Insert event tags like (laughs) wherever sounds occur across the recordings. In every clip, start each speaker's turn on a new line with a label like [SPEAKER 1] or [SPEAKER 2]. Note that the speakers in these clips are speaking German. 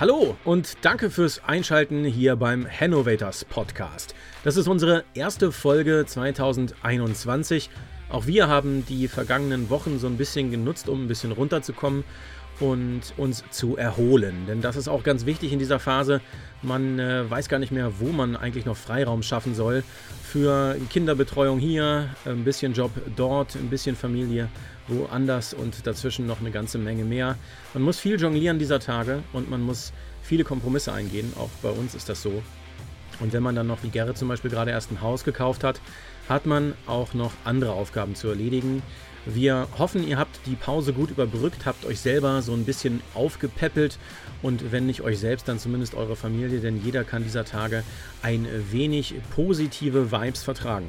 [SPEAKER 1] Hallo und danke fürs Einschalten hier beim Hannovators Podcast. Das ist unsere erste Folge 2021. Auch wir haben die vergangenen Wochen so ein bisschen genutzt, um ein bisschen runterzukommen und uns zu erholen. Denn das ist auch ganz wichtig in dieser Phase. Man äh, weiß gar nicht mehr, wo man eigentlich noch Freiraum schaffen soll für Kinderbetreuung hier, ein bisschen Job dort, ein bisschen Familie woanders und dazwischen noch eine ganze Menge mehr. Man muss viel jonglieren dieser Tage und man muss viele Kompromisse eingehen. Auch bei uns ist das so. Und wenn man dann noch, wie Gerrit zum Beispiel, gerade erst ein Haus gekauft hat, hat man auch noch andere Aufgaben zu erledigen. Wir hoffen, ihr habt die Pause gut überbrückt, habt euch selber so ein bisschen aufgepäppelt und wenn nicht euch selbst, dann zumindest eure Familie, denn jeder kann dieser Tage ein wenig positive Vibes vertragen.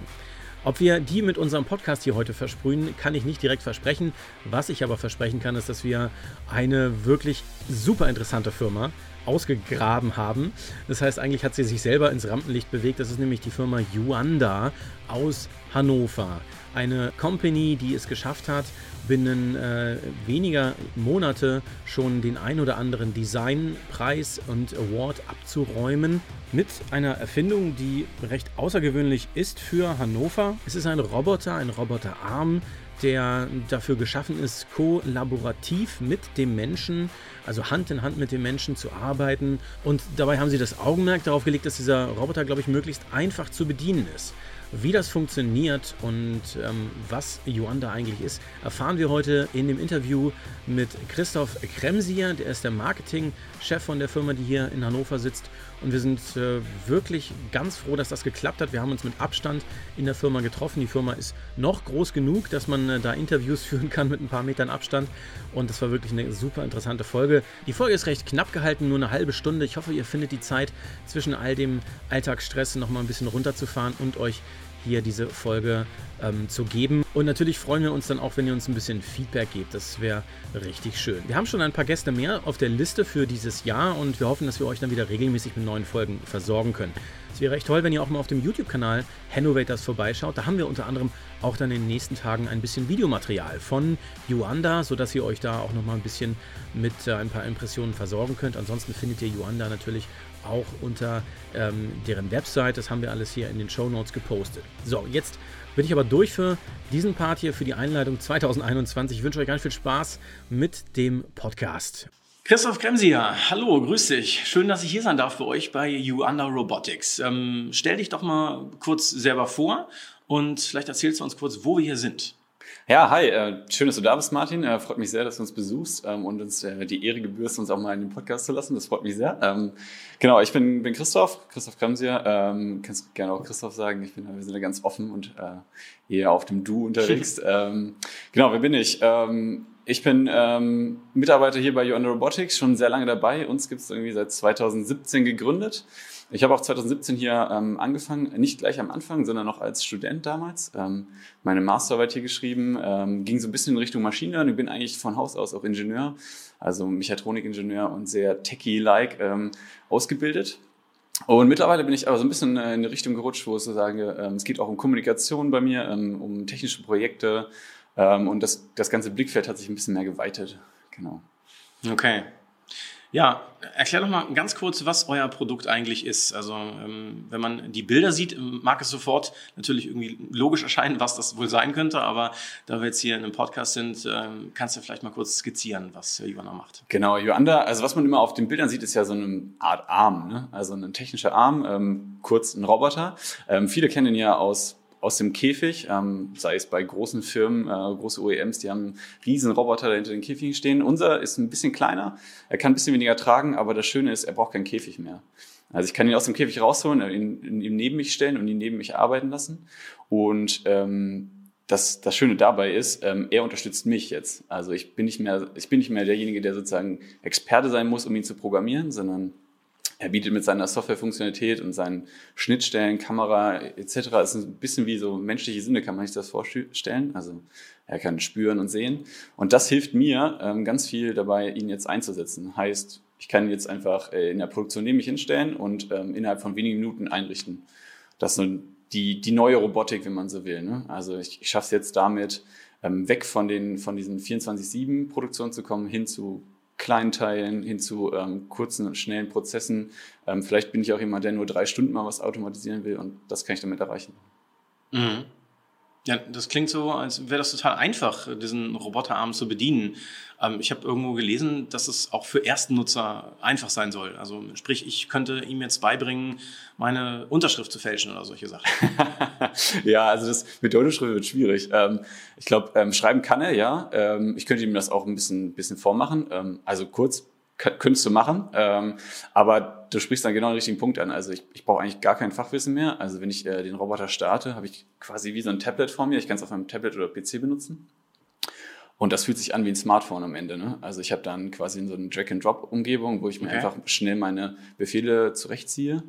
[SPEAKER 1] Ob wir die mit unserem Podcast hier heute versprühen, kann ich nicht direkt versprechen. Was ich aber versprechen kann, ist, dass wir eine wirklich super interessante Firma ausgegraben haben. Das heißt, eigentlich hat sie sich selber ins Rampenlicht bewegt. Das ist nämlich die Firma Yuanda aus Hannover. Eine Company, die es geschafft hat, binnen äh, weniger Monate schon den ein oder anderen Designpreis und Award abzuräumen mit einer Erfindung, die recht außergewöhnlich ist für Hannover. Es ist ein Roboter, ein Roboterarm, der dafür geschaffen ist, kollaborativ mit dem Menschen, also Hand in Hand mit dem Menschen zu arbeiten. Und dabei haben sie das Augenmerk darauf gelegt, dass dieser Roboter, glaube ich, möglichst einfach zu bedienen ist. Wie das funktioniert und ähm, was Yuanda eigentlich ist, erfahren wir heute in dem Interview mit Christoph Kremsier. Der ist der Marketingchef von der Firma, die hier in Hannover sitzt. Und wir sind äh, wirklich ganz froh, dass das geklappt hat. Wir haben uns mit Abstand in der Firma getroffen. Die Firma ist noch groß genug, dass man äh, da Interviews (laughs) führen kann mit ein paar Metern Abstand. Und das war wirklich eine super interessante Folge. Die Folge ist recht knapp gehalten, nur eine halbe Stunde. Ich hoffe, ihr findet die Zeit zwischen all dem Alltagsstress noch mal ein bisschen runterzufahren und euch hier diese Folge ähm, zu geben. Und natürlich freuen wir uns dann auch, wenn ihr uns ein bisschen Feedback gebt. Das wäre richtig schön. Wir haben schon ein paar Gäste mehr auf der Liste für dieses Jahr und wir hoffen, dass wir euch dann wieder regelmäßig mit neuen Folgen versorgen können. Es wäre echt toll, wenn ihr auch mal auf dem YouTube-Kanal Hannovators vorbeischaut. Da haben wir unter anderem auch dann in den nächsten Tagen ein bisschen Videomaterial von Yuanda, sodass ihr euch da auch nochmal ein bisschen mit äh, ein paar Impressionen versorgen könnt. Ansonsten findet ihr Yuanda natürlich auch unter ähm, deren Website. Das haben wir alles hier in den Show Notes gepostet. So, jetzt bin ich aber durch für diesen Part hier, für die Einleitung 2021. Ich wünsche euch ganz viel Spaß mit dem Podcast. Christoph Kremsier, hallo, grüß dich. Schön, dass ich hier sein darf für euch bei You Under Robotics. Ähm, stell dich doch mal kurz selber vor und vielleicht erzählst du uns kurz, wo wir hier sind.
[SPEAKER 2] Ja, hi, äh, schön, dass du da bist, Martin. Äh, freut mich sehr, dass du uns besuchst ähm, und uns äh, die Ehre gebührst, uns auch mal in den Podcast zu lassen. Das freut mich sehr. Ähm, genau, ich bin, bin Christoph, Christoph Kremsier. Ähm, kannst gerne auch Christoph sagen. Ich bin, wir sind da ganz offen und äh, eher auf dem Du unterwegs. (laughs) ähm, genau, wer bin ich? Ähm, ich bin ähm, Mitarbeiter hier bei You Robotics, schon sehr lange dabei. Uns gibt es irgendwie seit 2017 gegründet. Ich habe auch 2017 hier ähm, angefangen, nicht gleich am Anfang, sondern noch als Student damals. Ähm, meine Masterarbeit hier geschrieben, ähm, ging so ein bisschen in Richtung Maschinen. Ich bin eigentlich von Haus aus auch Ingenieur, also Mechatronikingenieur und sehr techy-like ähm, ausgebildet. Und mittlerweile bin ich aber so ein bisschen in eine Richtung gerutscht, wo ich so sage, ähm, es geht auch um Kommunikation bei mir, ähm, um technische Projekte ähm, und das, das ganze Blickfeld hat sich ein bisschen mehr geweitet. Genau.
[SPEAKER 1] Okay. Ja, erklär doch mal ganz kurz, was euer Produkt eigentlich ist. Also ähm, wenn man die Bilder sieht, mag es sofort natürlich irgendwie logisch erscheinen, was das wohl sein könnte. Aber da wir jetzt hier in einem Podcast sind, ähm, kannst du vielleicht mal kurz skizzieren, was Joanna macht.
[SPEAKER 2] Genau, Joanda, also was man immer auf den Bildern sieht, ist ja so eine Art Arm, ne? also ein technischer Arm, ähm, kurz ein Roboter. Ähm, viele kennen ihn ja aus aus dem Käfig, ähm, sei es bei großen Firmen, äh, große OEMs, die haben riesen Roboter da hinter den Käfigen stehen. Unser ist ein bisschen kleiner, er kann ein bisschen weniger tragen, aber das Schöne ist, er braucht keinen Käfig mehr. Also ich kann ihn aus dem Käfig rausholen, ihn, ihn neben mich stellen und ihn neben mich arbeiten lassen. Und ähm, das, das Schöne dabei ist, ähm, er unterstützt mich jetzt. Also ich bin nicht mehr, ich bin nicht mehr derjenige, der sozusagen Experte sein muss, um ihn zu programmieren, sondern er bietet mit seiner Softwarefunktionalität und seinen Schnittstellen, Kamera etc. ist ein bisschen wie so menschliche Sinne, kann man sich das vorstellen. Also er kann spüren und sehen. Und das hilft mir ähm, ganz viel dabei, ihn jetzt einzusetzen. Heißt, ich kann jetzt einfach äh, in der Produktion neben mich hinstellen und ähm, innerhalb von wenigen Minuten einrichten. Das ist so die, die neue Robotik, wenn man so will. Ne? Also ich, ich schaffe es jetzt damit, ähm, weg von, den, von diesen 24-7-Produktionen zu kommen, hin zu kleinen Teilen hin zu ähm, kurzen und schnellen Prozessen. Ähm, vielleicht bin ich auch jemand, der nur drei Stunden mal was automatisieren will und das kann ich damit erreichen.
[SPEAKER 1] Mhm. Ja, das klingt so, als wäre das total einfach, diesen Roboterarm zu bedienen. Ähm, ich habe irgendwo gelesen, dass es auch für Erstnutzer einfach sein soll. Also sprich, ich könnte ihm jetzt beibringen, meine Unterschrift zu fälschen oder solche Sachen. (laughs)
[SPEAKER 2] ja, also das mit der Unterschrift wird schwierig. Ähm, ich glaube, ähm, schreiben kann er, ja. Ähm, ich könnte ihm das auch ein bisschen, bisschen vormachen. Ähm, also kurz könntest du machen. Ähm, aber du sprichst dann genau den richtigen Punkt an. Also ich, ich brauche eigentlich gar kein Fachwissen mehr. Also wenn ich äh, den Roboter starte, habe ich quasi wie so ein Tablet vor mir. Ich kann es auf einem Tablet oder PC benutzen. Und das fühlt sich an wie ein Smartphone am Ende. Ne? Also ich habe dann quasi so eine Drag-and-Drop-Umgebung, wo ich mir okay. einfach schnell meine Befehle zurechtziehe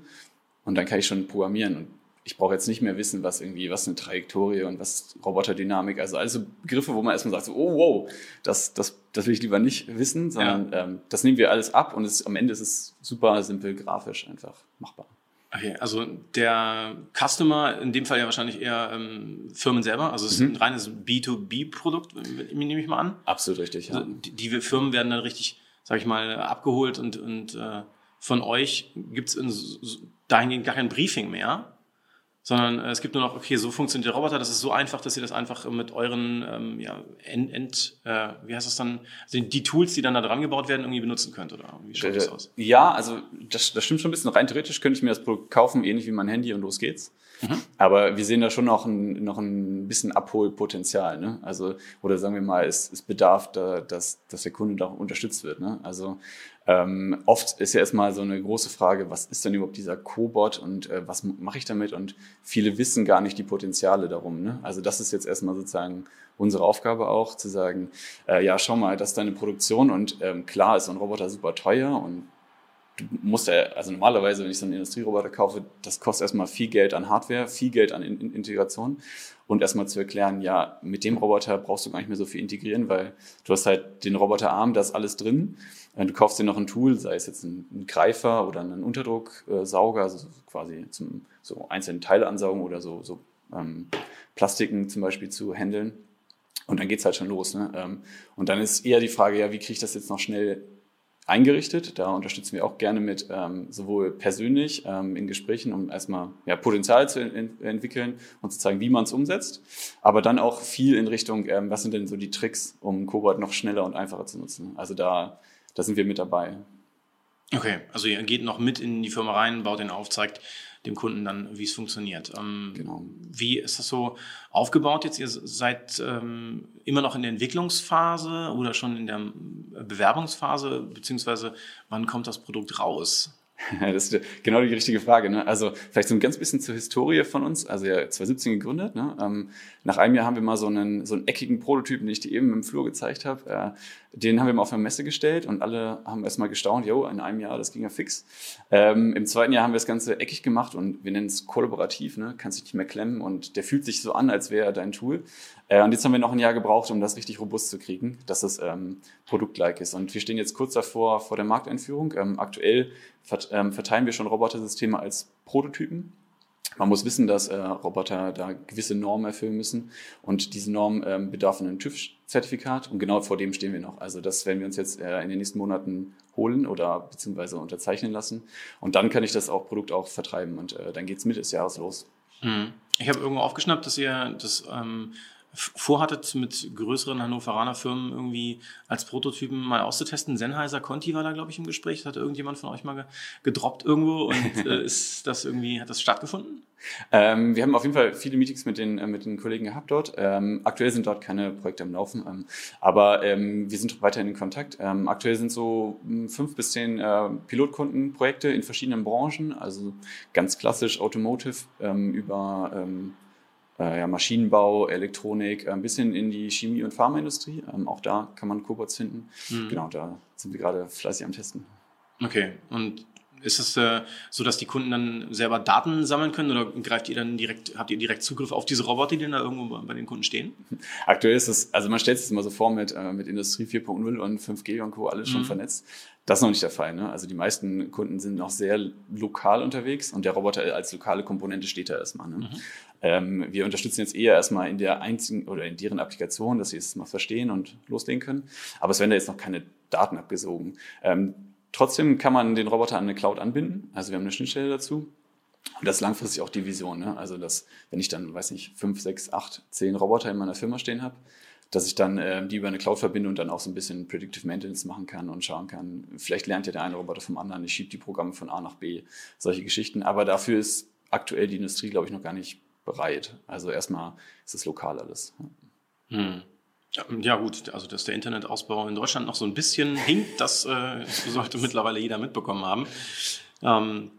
[SPEAKER 2] und dann kann ich schon programmieren. Und ich brauche jetzt nicht mehr wissen, was irgendwie, was eine Trajektorie und was Roboterdynamik, also alles so Begriffe, wo man erstmal sagt, so, oh wow, das, das, das will ich lieber nicht wissen, sondern ja. ähm, das nehmen wir alles ab und es, am Ende ist es super simpel grafisch einfach machbar.
[SPEAKER 1] Okay, also der Customer, in dem Fall ja wahrscheinlich eher ähm, Firmen selber, also es ist mhm. ein reines B2B-Produkt, nehme ich mal an.
[SPEAKER 2] Absolut richtig,
[SPEAKER 1] ja. Also die, die Firmen werden dann richtig, sag ich mal, abgeholt und, und äh, von euch gibt es dahingehend gar kein Briefing mehr, sondern äh, es gibt nur noch, okay, so funktioniert der Roboter, das ist so einfach, dass ihr das einfach mit euren, ähm, ja, End, End äh, wie heißt das dann, also die Tools, die dann da dran gebaut werden, irgendwie benutzen könnt, oder wie schaut das aus?
[SPEAKER 2] Ja, also das, das stimmt schon ein bisschen. Rein theoretisch könnte ich mir das Produkt kaufen, ähnlich wie mein Handy und los geht's. Mhm. Aber wir sehen da schon noch ein, noch ein bisschen Abholpotenzial. Ne? Also, oder sagen wir mal, es, es bedarf, da, dass, dass der Kunde da unterstützt wird. Ne? Also ähm, oft ist ja erstmal so eine große Frage, was ist denn überhaupt dieser Cobot und äh, was mache ich damit? Und viele wissen gar nicht die Potenziale darum. Ne? Also das ist jetzt erstmal sozusagen unsere Aufgabe auch, zu sagen, äh, ja, schau mal, das ist deine Produktion und ähm, klar ist so ein Roboter super teuer und du musst ja, also normalerweise, wenn ich so einen Industrieroboter kaufe, das kostet erstmal viel Geld an Hardware, viel Geld an in Integration und erstmal zu erklären, ja, mit dem Roboter brauchst du gar nicht mehr so viel integrieren, weil du hast halt den Roboterarm, da ist alles drin. Du kaufst dir noch ein Tool, sei es jetzt ein, ein Greifer oder einen Unterdrucksauger, also quasi zum so einzelne Teile ansaugen oder so, so ähm, Plastiken zum Beispiel zu handeln. Und dann geht's halt schon los. Ne? Ähm, und dann ist eher die Frage, ja, wie kriege ich das jetzt noch schnell eingerichtet. Da unterstützen wir auch gerne mit ähm, sowohl persönlich ähm, in Gesprächen, um erstmal ja, Potenzial zu en entwickeln und zu zeigen, wie man es umsetzt, aber dann auch viel in Richtung, ähm, was sind denn so die Tricks, um Cobalt noch schneller und einfacher zu nutzen. Also da, da sind wir mit dabei.
[SPEAKER 1] Okay, also ihr geht noch mit in die Firma rein, baut den auf, zeigt dem Kunden dann, wie es funktioniert. Ähm, genau. Wie ist das so aufgebaut jetzt? Ihr seid ähm, immer noch in der Entwicklungsphase oder schon in der Bewerbungsphase, beziehungsweise wann kommt das Produkt raus?
[SPEAKER 2] Das ist genau die richtige Frage. Ne? Also vielleicht so ein ganz bisschen zur Historie von uns. Also ja, 2017 gegründet. Ne? Ähm, nach einem Jahr haben wir mal so einen, so einen eckigen Prototypen, den ich dir eben im Flur gezeigt habe. Äh, den haben wir mal auf eine Messe gestellt und alle haben erstmal gestaunt, jo, in einem Jahr, das ging ja fix. Ähm, Im zweiten Jahr haben wir das Ganze eckig gemacht und wir nennen es kollaborativ, ne? kannst dich nicht mehr klemmen und der fühlt sich so an, als wäre er dein Tool. Äh, und jetzt haben wir noch ein Jahr gebraucht, um das richtig robust zu kriegen, dass es ähm, produktlike ist. Und wir stehen jetzt kurz davor, vor der Markteinführung. Ähm, aktuell verteilen wir schon Robotersysteme als Prototypen. Man muss wissen, dass äh, Roboter da gewisse Normen erfüllen müssen und diese Norm ähm, bedarf einem TÜV-Zertifikat und genau vor dem stehen wir noch. Also das werden wir uns jetzt äh, in den nächsten Monaten holen oder beziehungsweise unterzeichnen lassen und dann kann ich das auch Produkt auch vertreiben und äh, dann geht's Mitte des Jahres los.
[SPEAKER 1] Mhm. Ich habe irgendwo aufgeschnappt, dass ihr das ähm, vorhattet, mit größeren Hannoveraner Firmen irgendwie als Prototypen mal auszutesten. Sennheiser Conti war da, glaube ich, im Gespräch. Das hatte irgendjemand von euch mal gedroppt irgendwo und (laughs) äh, ist das irgendwie, hat das stattgefunden?
[SPEAKER 2] Ähm, wir haben auf jeden Fall viele Meetings mit den, äh, mit den Kollegen gehabt dort. Ähm, aktuell sind dort keine Projekte am Laufen, ähm, aber ähm, wir sind weiterhin in Kontakt. Ähm, aktuell sind so hm, fünf bis zehn äh, Pilotkundenprojekte in verschiedenen Branchen, also ganz klassisch Automotive ähm, über äh, ja, Maschinenbau, Elektronik, ein bisschen in die Chemie- und Pharmaindustrie. Ähm, auch da kann man Cobots finden. Mhm. Genau, da sind wir gerade fleißig am Testen.
[SPEAKER 1] Okay, und ist es äh, so, dass die Kunden dann selber Daten sammeln können oder greift ihr dann direkt, habt ihr direkt Zugriff auf diese Roboter, die dann da irgendwo bei den Kunden stehen? (laughs)
[SPEAKER 2] Aktuell ist es, also man stellt es immer so vor mit, äh, mit Industrie 4.0 und 5G und Co. alles schon mhm. vernetzt. Das ist noch nicht der Fall. Ne? Also die meisten Kunden sind noch sehr lokal unterwegs und der Roboter als lokale Komponente steht da erstmal. Ne? Mhm. Ähm, wir unterstützen jetzt eher erstmal in der einzigen oder in deren Applikation, dass sie es mal verstehen und loslegen können. Aber es werden da jetzt noch keine Daten abgesogen. Ähm, trotzdem kann man den Roboter an eine Cloud anbinden. Also wir haben eine Schnittstelle dazu. Und das ist langfristig auch die Vision. Ne? Also, dass, wenn ich dann, weiß nicht, fünf, sechs, acht, zehn Roboter in meiner Firma stehen habe, dass ich dann äh, die über eine Cloud verbinde und dann auch so ein bisschen Predictive Maintenance machen kann und schauen kann. Vielleicht lernt ja der eine Roboter vom anderen, ich schiebe die Programme von A nach B, solche Geschichten. Aber dafür ist aktuell die Industrie, glaube ich, noch gar nicht bereit. Also erstmal ist es lokal alles.
[SPEAKER 1] Hm. Ja, gut, also dass der Internetausbau in Deutschland noch so ein bisschen (laughs) hinkt, das äh, sollte mittlerweile jeder mitbekommen haben. Ähm,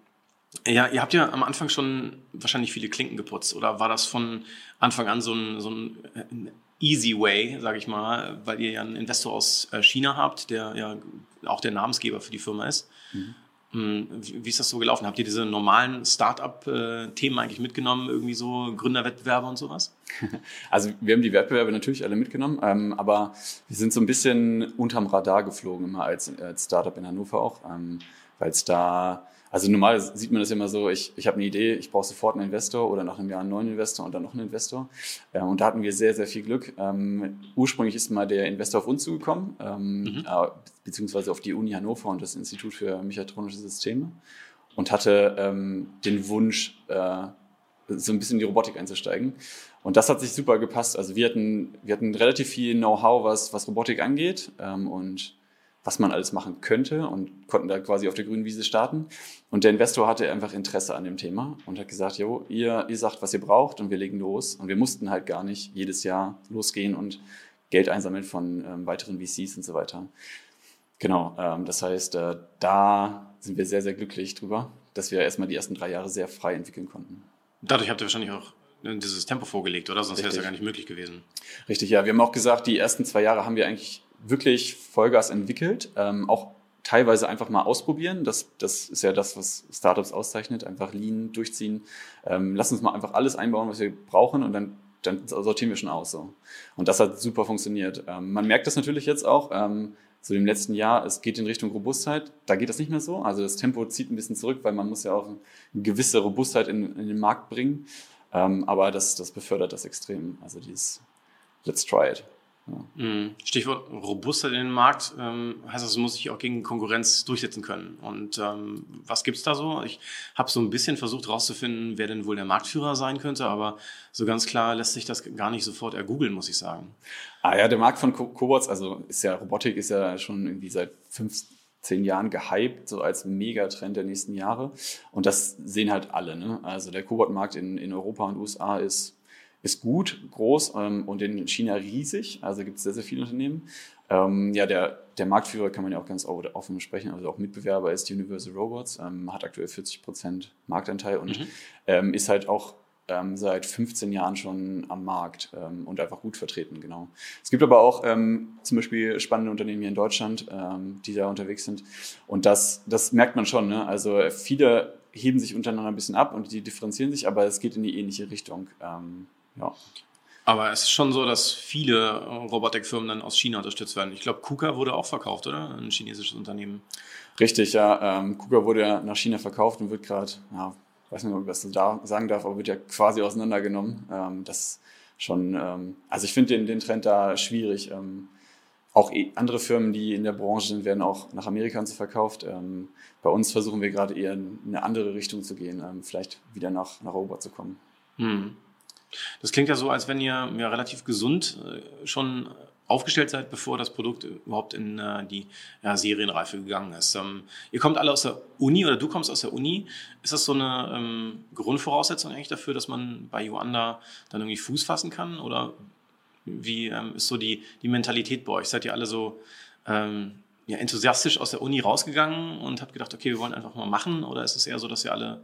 [SPEAKER 1] ja, ihr habt ja am Anfang schon wahrscheinlich viele Klinken geputzt, oder war das von Anfang an so ein, so ein äh, easy way, sage ich mal, weil ihr ja einen Investor aus äh, China habt, der ja auch der Namensgeber für die Firma ist? Mhm. Hm, wie ist das so gelaufen? Habt ihr diese normalen Start-up-Themen eigentlich mitgenommen, irgendwie so Gründerwettbewerbe und sowas? (laughs)
[SPEAKER 2] Also wir haben die Wettbewerbe natürlich alle mitgenommen, ähm, aber wir sind so ein bisschen unterm Radar geflogen, immer als, als Startup in Hannover auch, ähm, weil es da also normal sieht man das immer so, ich, ich habe eine Idee, ich brauche sofort einen Investor oder nach einem Jahr einen neuen Investor und dann noch einen Investor. Ähm, und da hatten wir sehr, sehr viel Glück. Ähm, ursprünglich ist mal der Investor auf uns zugekommen, ähm, mhm. äh, beziehungsweise auf die Uni Hannover und das Institut für mechatronische Systeme und hatte ähm, den Wunsch, äh, so ein bisschen in die Robotik einzusteigen. Und das hat sich super gepasst. Also wir hatten, wir hatten relativ viel Know-how, was, was Robotik angeht ähm, und was man alles machen könnte und konnten da quasi auf der grünen Wiese starten. Und der Investor hatte einfach Interesse an dem Thema und hat gesagt, jo, ihr, ihr sagt, was ihr braucht und wir legen los. Und wir mussten halt gar nicht jedes Jahr losgehen und Geld einsammeln von ähm, weiteren VCs und so weiter. Genau, ähm, das heißt, äh, da sind wir sehr, sehr glücklich drüber, dass wir erstmal die ersten drei Jahre sehr frei entwickeln konnten.
[SPEAKER 1] Dadurch habt ihr wahrscheinlich auch dieses Tempo vorgelegt, oder? Sonst wäre es ja gar nicht möglich gewesen.
[SPEAKER 2] Richtig, ja. Wir haben auch gesagt, die ersten zwei Jahre haben wir eigentlich wirklich Vollgas entwickelt, ähm, auch teilweise einfach mal ausprobieren. Das, das ist ja das, was Startups auszeichnet. Einfach Lean durchziehen. Ähm, lass uns mal einfach alles einbauen, was wir brauchen und dann, dann sortieren wir schon aus. So. Und das hat super funktioniert. Ähm, man merkt das natürlich jetzt auch. Ähm, so im letzten Jahr, es geht in Richtung Robustheit. Da geht das nicht mehr so. Also das Tempo zieht ein bisschen zurück, weil man muss ja auch eine gewisse Robustheit in, in den Markt bringen. Ähm, aber das, das befördert das extrem. Also dieses Let's try it.
[SPEAKER 1] Mhm. Stichwort Robustheit in den Markt, ähm, heißt das, muss sich auch gegen Konkurrenz durchsetzen können. Und ähm, was es da so? Ich habe so ein bisschen versucht herauszufinden, wer denn wohl der Marktführer sein könnte, aber so ganz klar lässt sich das gar nicht sofort ergoogeln, muss ich sagen.
[SPEAKER 2] Ah ja, der Markt von Co Cobots, also ist ja Robotik ist ja schon irgendwie seit fünf, zehn Jahren gehypt, so als Megatrend der nächsten Jahre. Und das sehen halt alle. Ne? Also der Cobot-Markt in, in Europa und USA ist ist gut, groß ähm, und in China riesig. Also gibt es sehr, sehr viele Unternehmen. Ähm, ja, der, der Marktführer kann man ja auch ganz offen sprechen, also auch Mitbewerber ist Universal Robots, ähm, hat aktuell 40 Prozent Marktanteil und mhm. ähm, ist halt auch ähm, seit 15 Jahren schon am Markt ähm, und einfach gut vertreten, genau. Es gibt aber auch zum Beispiel spannende Unternehmen hier in Deutschland, die da unterwegs sind. Und das, das merkt man schon. Ne? Also viele heben sich untereinander ein bisschen ab und die differenzieren sich, aber es geht in die ähnliche Richtung. Ähm, ja.
[SPEAKER 1] Aber es ist schon so, dass viele äh, Robotikfirmen dann aus China unterstützt werden. Ich glaube, KUKA wurde auch verkauft, oder? Ein chinesisches Unternehmen.
[SPEAKER 2] Richtig, ja. Ähm, KUKA wurde ja nach China verkauft und wird gerade, ja, weiß nicht, ob ich das da sagen darf, aber wird ja quasi auseinandergenommen. Ähm, das schon, ähm, also ich finde den, den Trend da schwierig. Ähm, auch eh andere Firmen, die in der Branche sind, werden auch nach Amerika so verkauft. Ähm, bei uns versuchen wir gerade eher in eine andere Richtung zu gehen, ähm, vielleicht wieder nach, nach Europa zu kommen. Hm.
[SPEAKER 1] Das klingt ja so, als wenn ihr ja relativ gesund äh, schon aufgestellt seid, bevor das Produkt überhaupt in äh, die ja, Serienreife gegangen ist. Ähm, ihr kommt alle aus der Uni oder du kommst aus der Uni. Ist das so eine ähm, Grundvoraussetzung eigentlich dafür, dass man bei Joanda dann irgendwie Fuß fassen kann? Oder wie ähm, ist so die, die Mentalität bei euch? Seid ihr alle so ähm, ja, enthusiastisch aus der Uni rausgegangen und habt gedacht, okay, wir wollen einfach mal machen? Oder ist es eher so, dass ihr alle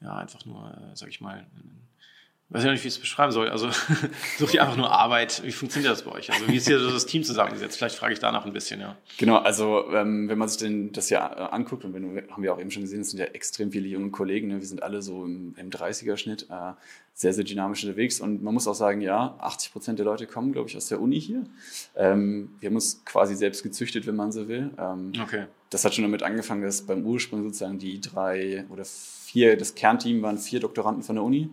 [SPEAKER 1] ja, einfach nur, äh, sag ich mal, weiß ja nicht, wie ich es beschreiben soll. Also (laughs) sucht ihr einfach nur Arbeit. Wie funktioniert das bei euch? Also wie ist hier so das Team zusammengesetzt? Vielleicht frage ich danach ein bisschen, ja.
[SPEAKER 2] Genau, also ähm, wenn man sich denn das ja äh, anguckt, und wenn, haben wir auch eben schon gesehen, es sind ja extrem viele junge Kollegen, ne? wir sind alle so im, im 30er-Schnitt, äh, sehr, sehr dynamisch unterwegs. Und man muss auch sagen, ja, 80 Prozent der Leute kommen, glaube ich, aus der Uni hier. Ähm, wir haben uns quasi selbst gezüchtet, wenn man so will. Ähm, okay. Das hat schon damit angefangen, dass beim Ursprung sozusagen die drei oder vier, das Kernteam waren vier Doktoranden von der Uni.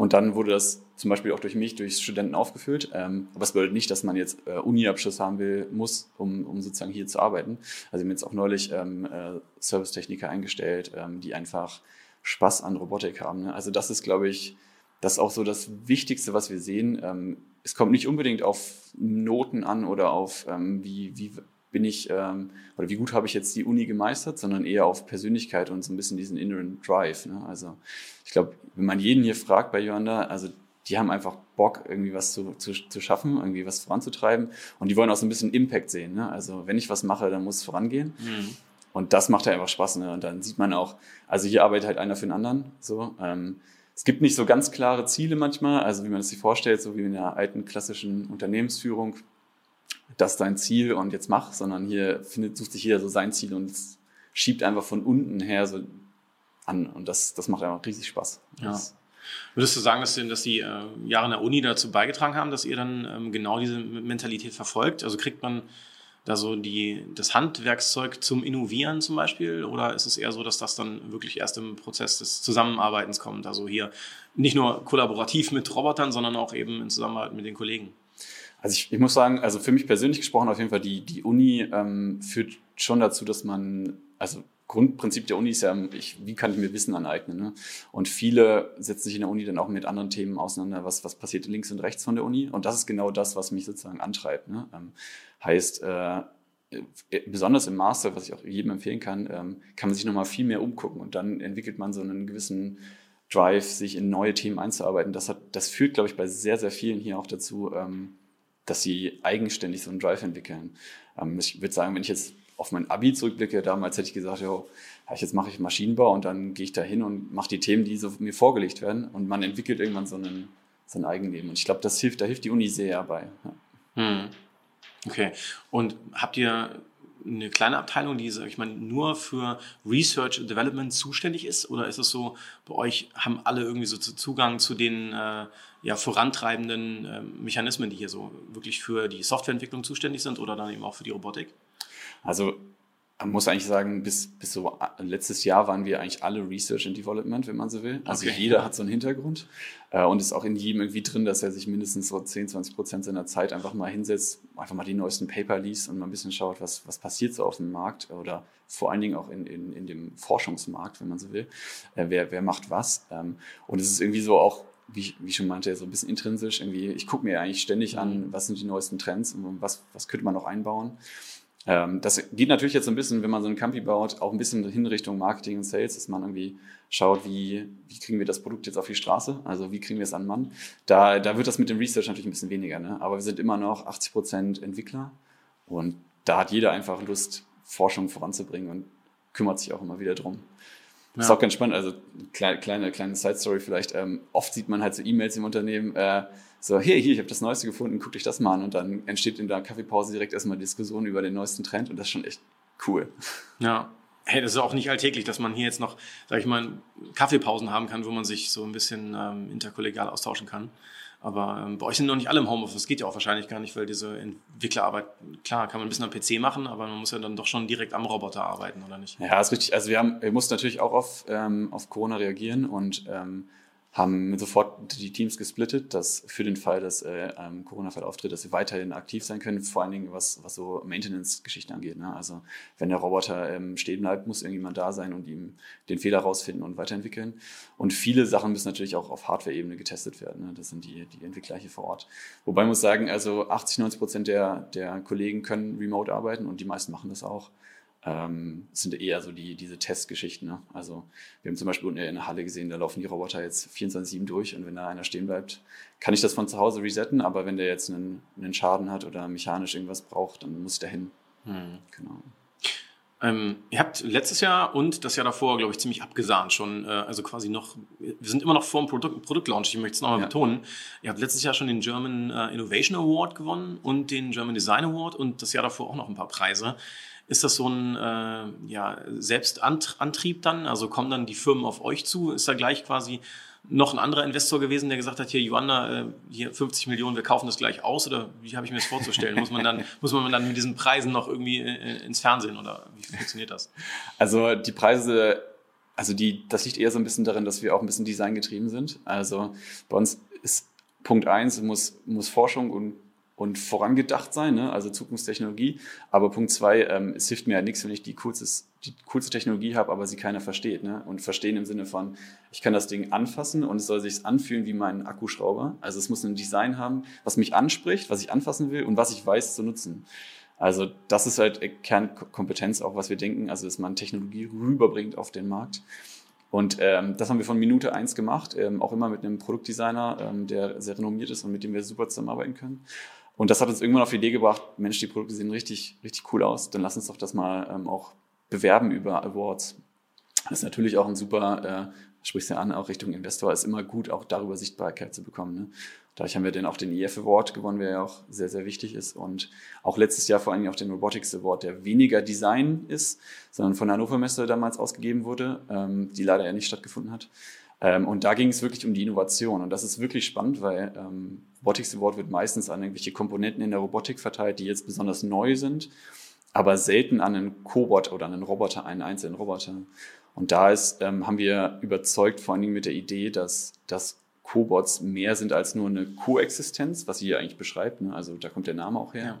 [SPEAKER 2] Und dann wurde das zum Beispiel auch durch mich, durch Studenten aufgefüllt. Ähm, aber es bedeutet nicht, dass man jetzt äh, Uni-Abschluss haben will, muss, um, um sozusagen hier zu arbeiten. Also wir haben jetzt auch neulich ähm, äh, Servicetechniker eingestellt, ähm, die einfach Spaß an Robotik haben. Ne? Also das ist, glaube ich, das ist auch so das Wichtigste, was wir sehen. Ähm, es kommt nicht unbedingt auf Noten an oder auf, ähm, wie, wie bin ich ähm, oder wie gut habe ich jetzt die Uni gemeistert, sondern eher auf Persönlichkeit und so ein bisschen diesen inneren Drive. Ne? Also ich glaube, wenn man jeden hier fragt bei Joanda, also die haben einfach Bock, irgendwie was zu, zu, zu schaffen, irgendwie was voranzutreiben und die wollen auch so ein bisschen Impact sehen. Ne? Also wenn ich was mache, dann muss es vorangehen. Mhm. Und das macht ja einfach Spaß. Ne? Und dann sieht man auch, also hier arbeitet halt einer für den anderen. So. Ähm, es gibt nicht so ganz klare Ziele manchmal, also wie man es sich vorstellt, so wie in der alten klassischen Unternehmensführung, das ist dein Ziel und jetzt mach, sondern hier findet, sucht sich jeder so sein Ziel und schiebt einfach von unten her so an und das, das macht einfach riesig Spaß.
[SPEAKER 1] Ja. Würdest du sagen, dass, dass die äh, Jahre in der Uni dazu beigetragen haben, dass ihr dann ähm, genau diese Mentalität verfolgt? Also kriegt man da so die, das Handwerkszeug zum Innovieren zum Beispiel? Oder ist es eher so, dass das dann wirklich erst im Prozess des Zusammenarbeitens kommt? Also hier nicht nur kollaborativ mit Robotern, sondern auch eben in Zusammenarbeit mit den Kollegen?
[SPEAKER 2] Also ich, ich muss sagen, also für mich persönlich gesprochen auf jeden Fall, die, die Uni ähm, führt schon dazu, dass man, also Grundprinzip der Uni ist ja, ich, wie kann ich mir Wissen aneignen? Ne? Und viele setzen sich in der Uni dann auch mit anderen Themen auseinander, was, was passiert links und rechts von der Uni. Und das ist genau das, was mich sozusagen antreibt. Ne? Ähm, heißt, äh, äh besonders im Master, was ich auch jedem empfehlen kann, ähm, kann man sich nochmal viel mehr umgucken und dann entwickelt man so einen gewissen Drive, sich in neue Themen einzuarbeiten. Das, hat, das führt, glaube ich, bei sehr, sehr vielen hier auch dazu, ähm, dass sie eigenständig so einen Drive entwickeln. Ähm, ich würde sagen, wenn ich jetzt auf mein Abi zurückblicke, damals hätte ich gesagt, ja, jetzt mache ich Maschinenbau und dann gehe ich da hin und mache die Themen, die so mir vorgelegt werden und man entwickelt irgendwann so einen, so ein Eigenleben. Und ich glaube, das hilft, da hilft die Uni sehr bei. Ja.
[SPEAKER 1] Hm. Okay. Und habt ihr eine kleine Abteilung, die, sag ich mal, nur für Research and Development zuständig ist? Oder ist es so, bei euch haben alle irgendwie so Zugang zu den äh, ja, vorantreibenden äh, Mechanismen, die hier so wirklich für die Softwareentwicklung zuständig sind oder dann eben auch für die Robotik?
[SPEAKER 2] Also man muss eigentlich sagen, bis, bis so letztes Jahr waren wir eigentlich alle Research and Development, wenn man so will. Also okay. jeder hat so einen Hintergrund äh, und ist auch in jedem irgendwie drin, dass er sich mindestens so 10, 20 Prozent seiner Zeit einfach mal hinsetzt, einfach mal die neuesten Paper liest und mal ein bisschen schaut, was, was passiert so auf dem Markt oder vor allen Dingen auch in, in, in dem Forschungsmarkt, wenn man so will. Äh, wer, wer macht was? Ähm, und es ist irgendwie so auch wie, wie schon meinte, so ein bisschen intrinsisch. Irgendwie, ich gucke mir eigentlich ständig an, mhm. was sind die neuesten Trends und was, was könnte man noch einbauen. Ähm, das geht natürlich jetzt ein bisschen, wenn man so einen Campy baut, auch ein bisschen in Richtung Marketing und Sales, dass man irgendwie schaut, wie, wie kriegen wir das Produkt jetzt auf die Straße, also wie kriegen wir es an Mann. Da, da wird das mit dem Research natürlich ein bisschen weniger, ne? aber wir sind immer noch 80 Prozent Entwickler und da hat jeder einfach Lust, Forschung voranzubringen und kümmert sich auch immer wieder drum. Das ist auch ganz spannend, also kleine, kleine, kleine Side-Story vielleicht. Ähm, oft sieht man halt so E-Mails im Unternehmen, äh, so, hey, hier, ich habe das Neueste gefunden, guck dich das mal an. Und dann entsteht in der Kaffeepause direkt erstmal Diskussion über den neuesten Trend und das ist schon echt cool.
[SPEAKER 1] Ja. Hey, das ist auch nicht alltäglich, dass man hier jetzt noch, sag ich mal, Kaffeepausen haben kann, wo man sich so ein bisschen ähm, interkollegial austauschen kann. Aber ähm, bei euch sind noch nicht alle im Homeoffice. Das geht ja auch wahrscheinlich gar nicht, weil diese Entwicklerarbeit, klar, kann man ein bisschen am PC machen, aber man muss ja dann doch schon direkt am Roboter arbeiten, oder nicht?
[SPEAKER 2] Ja, ist richtig. Also wir, haben, wir mussten natürlich auch auf, ähm, auf Corona reagieren und ähm, haben sofort die Teams gesplittet, dass für den Fall, dass äh, ähm, Corona-Fall auftritt, dass sie weiterhin aktiv sein können, vor allen Dingen was, was so Maintenance-Geschichten angeht. Ne? Also wenn der Roboter ähm, stehen bleibt, muss irgendjemand da sein und ihm den Fehler rausfinden und weiterentwickeln. Und viele Sachen müssen natürlich auch auf Hardware-Ebene getestet werden. Ne? Das sind die, die Entwickler hier vor Ort. Wobei muss sagen, also 80, 90 Prozent der, der Kollegen können remote arbeiten und die meisten machen das auch ähm, sind eher so die, diese Testgeschichten. Ne? Also wir haben zum Beispiel in der Halle gesehen, da laufen die Roboter jetzt 24-7 durch und wenn da einer stehen bleibt, kann ich das von zu Hause resetten, aber wenn der jetzt einen, einen Schaden hat oder mechanisch irgendwas braucht, dann muss ich dahin. Hm.
[SPEAKER 1] Genau. Ähm, ihr habt letztes Jahr und das Jahr davor, glaube ich, ziemlich abgesahnt schon. Äh, also quasi noch, wir sind immer noch vor dem Produkt, Produktlaunch, ich möchte es nochmal ja. betonen. Ihr habt letztes Jahr schon den German äh, Innovation Award gewonnen und den German Design Award und das Jahr davor auch noch ein paar Preise. Ist das so ein äh, ja, Selbstantrieb dann? Also kommen dann die Firmen auf euch zu? Ist da gleich quasi noch ein anderer Investor gewesen, der gesagt hat, hier Joanna, äh, hier 50 Millionen, wir kaufen das gleich aus? Oder wie habe ich mir das vorzustellen? muss, man dann, (laughs) muss man dann mit diesen Preisen noch irgendwie äh, ins Fernsehen oder wie funktioniert das?
[SPEAKER 2] Also die Preise also die, das liegt eher so ein bisschen darin, dass wir auch ein bisschen designgetrieben sind. Also bei uns ist Punkt eins muss, muss Forschung und und vorangedacht sein, ne? also Zukunftstechnologie. Aber Punkt zwei, ähm, es hilft mir ja nichts, wenn ich die coolste, die coolste Technologie habe, aber sie keiner versteht. Ne? Und verstehen im Sinne von, ich kann das Ding anfassen und es soll sich anfühlen wie mein Akkuschrauber. Also es muss ein Design haben, was mich anspricht, was ich anfassen will und was ich weiß zu nutzen. Also das ist halt Kernkompetenz auch, was wir denken, also dass man Technologie rüberbringt auf den Markt. Und ähm, das haben wir von Minute eins gemacht, ähm, auch immer mit einem Produktdesigner, ähm, der sehr renommiert ist und mit dem wir super zusammenarbeiten können. Und das hat uns irgendwann auf die Idee gebracht, Mensch, die Produkte sehen richtig, richtig cool aus, dann lass uns doch das mal ähm, auch bewerben über Awards. Das ist natürlich auch ein super, äh, sprichst ja an, auch Richtung Investor, ist immer gut, auch darüber Sichtbarkeit zu bekommen. Ne? Dadurch haben wir dann auch den EF Award gewonnen, der ja auch sehr, sehr wichtig ist. Und auch letztes Jahr vor allem auch den Robotics Award, der weniger Design ist, sondern von der Hannover Messe damals ausgegeben wurde, ähm, die leider ja nicht stattgefunden hat. Ähm, und da ging es wirklich um die Innovation. Und das ist wirklich spannend, weil ähm, Robotics Award wird meistens an irgendwelche Komponenten in der Robotik verteilt, die jetzt besonders neu sind, aber selten an einen Cobot oder an einen Roboter, einen einzelnen Roboter. Und da ist, ähm, haben wir überzeugt, vor allen Dingen mit der Idee, dass, dass Cobots mehr sind als nur eine Koexistenz, was sie hier eigentlich beschreibt, ne? also da kommt der Name auch her,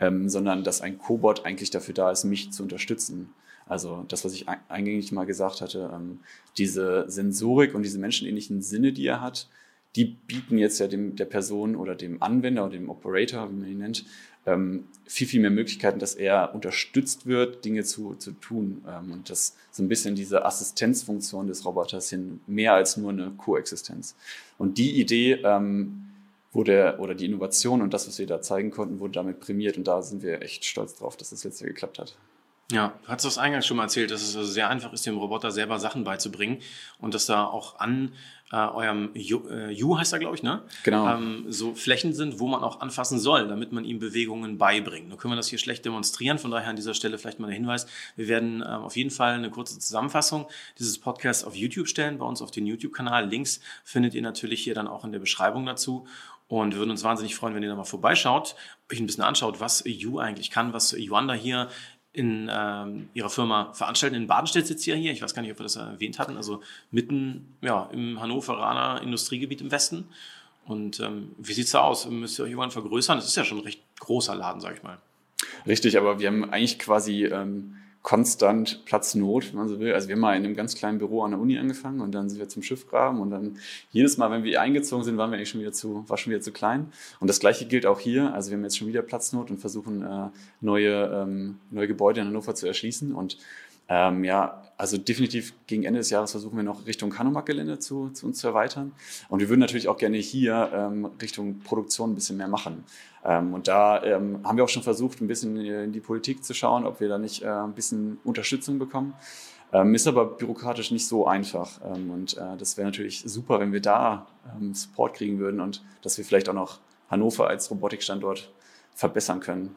[SPEAKER 2] ja. ähm, sondern dass ein Cobot eigentlich dafür da ist, mich zu unterstützen. Also das, was ich eingängig mal gesagt hatte, ähm, diese Sensorik und diese menschenähnlichen Sinne, die er hat, die bieten jetzt ja dem, der Person oder dem Anwender oder dem Operator, wie man ihn nennt, ähm, viel, viel mehr Möglichkeiten, dass er unterstützt wird, Dinge zu, zu tun. Ähm, und das so ein bisschen diese Assistenzfunktion des Roboters hin, mehr als nur eine Koexistenz. Und die Idee ähm, wurde, oder die Innovation und das, was wir da zeigen konnten, wurde damit prämiert. Und da sind wir echt stolz drauf, dass das letzte geklappt hat.
[SPEAKER 1] Ja, du hast das eingangs schon mal erzählt, dass es also sehr einfach ist, dem Roboter selber Sachen beizubringen und dass da auch an äh, eurem U, äh, U heißt er, glaube ich, ne?
[SPEAKER 2] Genau.
[SPEAKER 1] Ähm, so Flächen sind, wo man auch anfassen soll, damit man ihm Bewegungen beibringt. Nun können wir das hier schlecht demonstrieren, von daher an dieser Stelle vielleicht mal der Hinweis. Wir werden ähm, auf jeden Fall eine kurze Zusammenfassung dieses Podcasts auf YouTube stellen, bei uns auf den YouTube-Kanal. Links findet ihr natürlich hier dann auch in der Beschreibung dazu. Und wir würden uns wahnsinnig freuen, wenn ihr da mal vorbeischaut, euch ein bisschen anschaut, was U eigentlich kann, was Yuanda hier in ähm, ihrer Firma veranstalten. In Badenstedt sitzt ihr hier, ich weiß gar nicht, ob wir das erwähnt hatten, also mitten ja, im Hannoveraner Industriegebiet im Westen. Und ähm, wie sieht es da aus? Müsst ihr euch irgendwann vergrößern? Das ist ja schon ein recht großer Laden, sag ich mal.
[SPEAKER 2] Richtig, aber wir haben eigentlich quasi ähm, konstant Platznot, wenn man so will. Also wir haben mal in einem ganz kleinen Büro an der Uni angefangen und dann sind wir zum Schiffgraben und dann jedes Mal, wenn wir eingezogen sind, waren wir eigentlich schon wieder zu, war schon wieder zu klein. Und das Gleiche gilt auch hier. Also wir haben jetzt schon wieder Platznot und versuchen äh, neue, ähm, neue Gebäude in Hannover zu erschließen und ähm, ja, also definitiv gegen Ende des Jahres versuchen wir noch Richtung Kanomag-Gelände zu, zu uns zu erweitern. Und wir würden natürlich auch gerne hier ähm, Richtung Produktion ein bisschen mehr machen. Ähm, und da ähm, haben wir auch schon versucht, ein bisschen in die Politik zu schauen, ob wir da nicht äh, ein bisschen Unterstützung bekommen. Ähm, ist aber bürokratisch nicht so einfach. Ähm, und äh, das wäre natürlich super, wenn wir da ähm, Support kriegen würden und dass wir vielleicht auch noch Hannover als Robotikstandort verbessern können.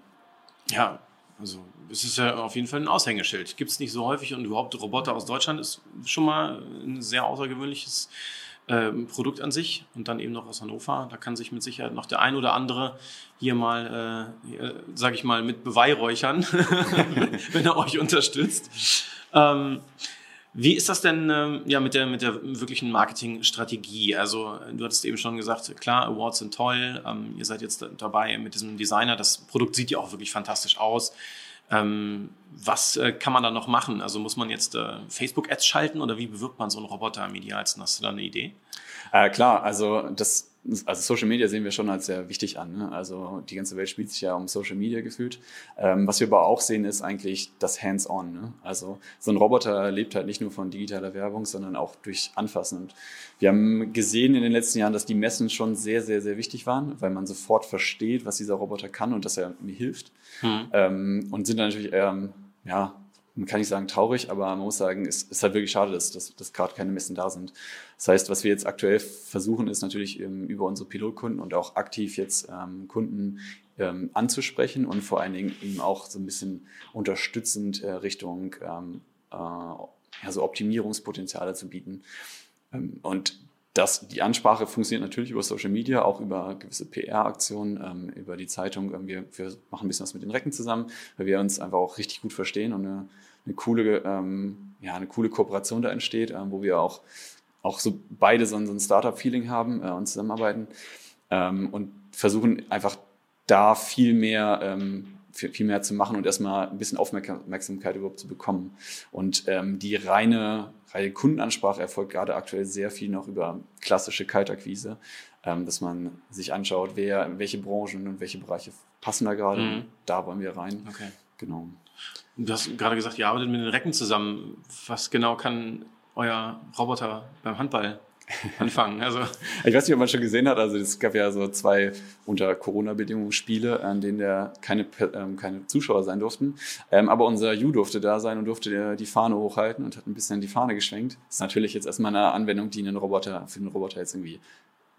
[SPEAKER 1] Ja, also es ist ja auf jeden Fall ein Aushängeschild. Gibt es nicht so häufig und überhaupt Roboter aus Deutschland ist schon mal ein sehr außergewöhnliches äh, Produkt an sich und dann eben noch aus Hannover. Da kann sich mit Sicherheit noch der ein oder andere hier mal, äh, sage ich mal, mit beweihräuchern, (laughs) wenn er euch unterstützt. Ähm, wie ist das denn ähm, ja, mit, der, mit der wirklichen Marketingstrategie? Also du hattest eben schon gesagt, klar, Awards sind toll, ähm, ihr seid jetzt dabei mit diesem Designer, das Produkt sieht ja auch wirklich fantastisch aus. Ähm, was äh, kann man da noch machen? Also muss man jetzt äh, Facebook-Ads schalten oder wie bewirbt man so einen Roboter am idealsten? Hast du da eine Idee?
[SPEAKER 2] Äh, klar, also das also Social Media sehen wir schon als sehr wichtig an. Ne? Also die ganze Welt spielt sich ja um Social Media gefühlt. Ähm, was wir aber auch sehen, ist eigentlich das Hands-on. Ne? Also so ein Roboter lebt halt nicht nur von digitaler Werbung, sondern auch durch Anfassen. Und wir haben gesehen in den letzten Jahren, dass die Messen schon sehr, sehr, sehr wichtig waren, weil man sofort versteht, was dieser Roboter kann und dass er mir hilft. Hm. Ähm, und sind dann natürlich eher, ja, man kann nicht sagen traurig, aber man muss sagen, es ist halt wirklich schade, dass, dass, dass gerade keine Messen da sind. Das heißt, was wir jetzt aktuell versuchen, ist natürlich ähm, über unsere Pilotkunden und auch aktiv jetzt ähm, Kunden ähm, anzusprechen und vor allen Dingen eben auch so ein bisschen unterstützend äh, Richtung ähm, äh, also Optimierungspotenziale zu bieten. Ähm, und das, die Ansprache funktioniert natürlich über Social Media, auch über gewisse PR-Aktionen, ähm, über die Zeitung. Ähm, wir, wir machen ein bisschen was mit den Recken zusammen, weil wir uns einfach auch richtig gut verstehen und eine, eine coole, ähm, ja, eine coole Kooperation da entsteht, äh, wo wir auch, auch so beide so, so ein Startup-Feeling haben äh, und zusammenarbeiten ähm, und versuchen einfach da viel mehr ähm, viel mehr zu machen und erstmal ein bisschen Aufmerksamkeit überhaupt zu bekommen. Und ähm, die reine, reine Kundenansprache erfolgt gerade aktuell sehr viel noch über klassische Kaltakquise, ähm, dass man sich anschaut, wer, welche Branchen und welche Bereiche passen da gerade. Mhm. Da wollen wir rein.
[SPEAKER 1] Okay.
[SPEAKER 2] Genau.
[SPEAKER 1] Du hast gerade gesagt, ihr arbeitet mit den Recken zusammen. Was genau kann euer Roboter beim Handball (laughs) anfangen. Also.
[SPEAKER 2] Ich weiß nicht, ob man schon gesehen hat, also es gab ja so zwei unter Corona-Bedingungen Spiele, an denen der keine, ähm, keine Zuschauer sein durften. Ähm, aber unser Ju durfte da sein und durfte die Fahne hochhalten und hat ein bisschen die Fahne geschwenkt. Das ist natürlich jetzt erstmal eine Anwendung, die einen Roboter, für den Roboter jetzt irgendwie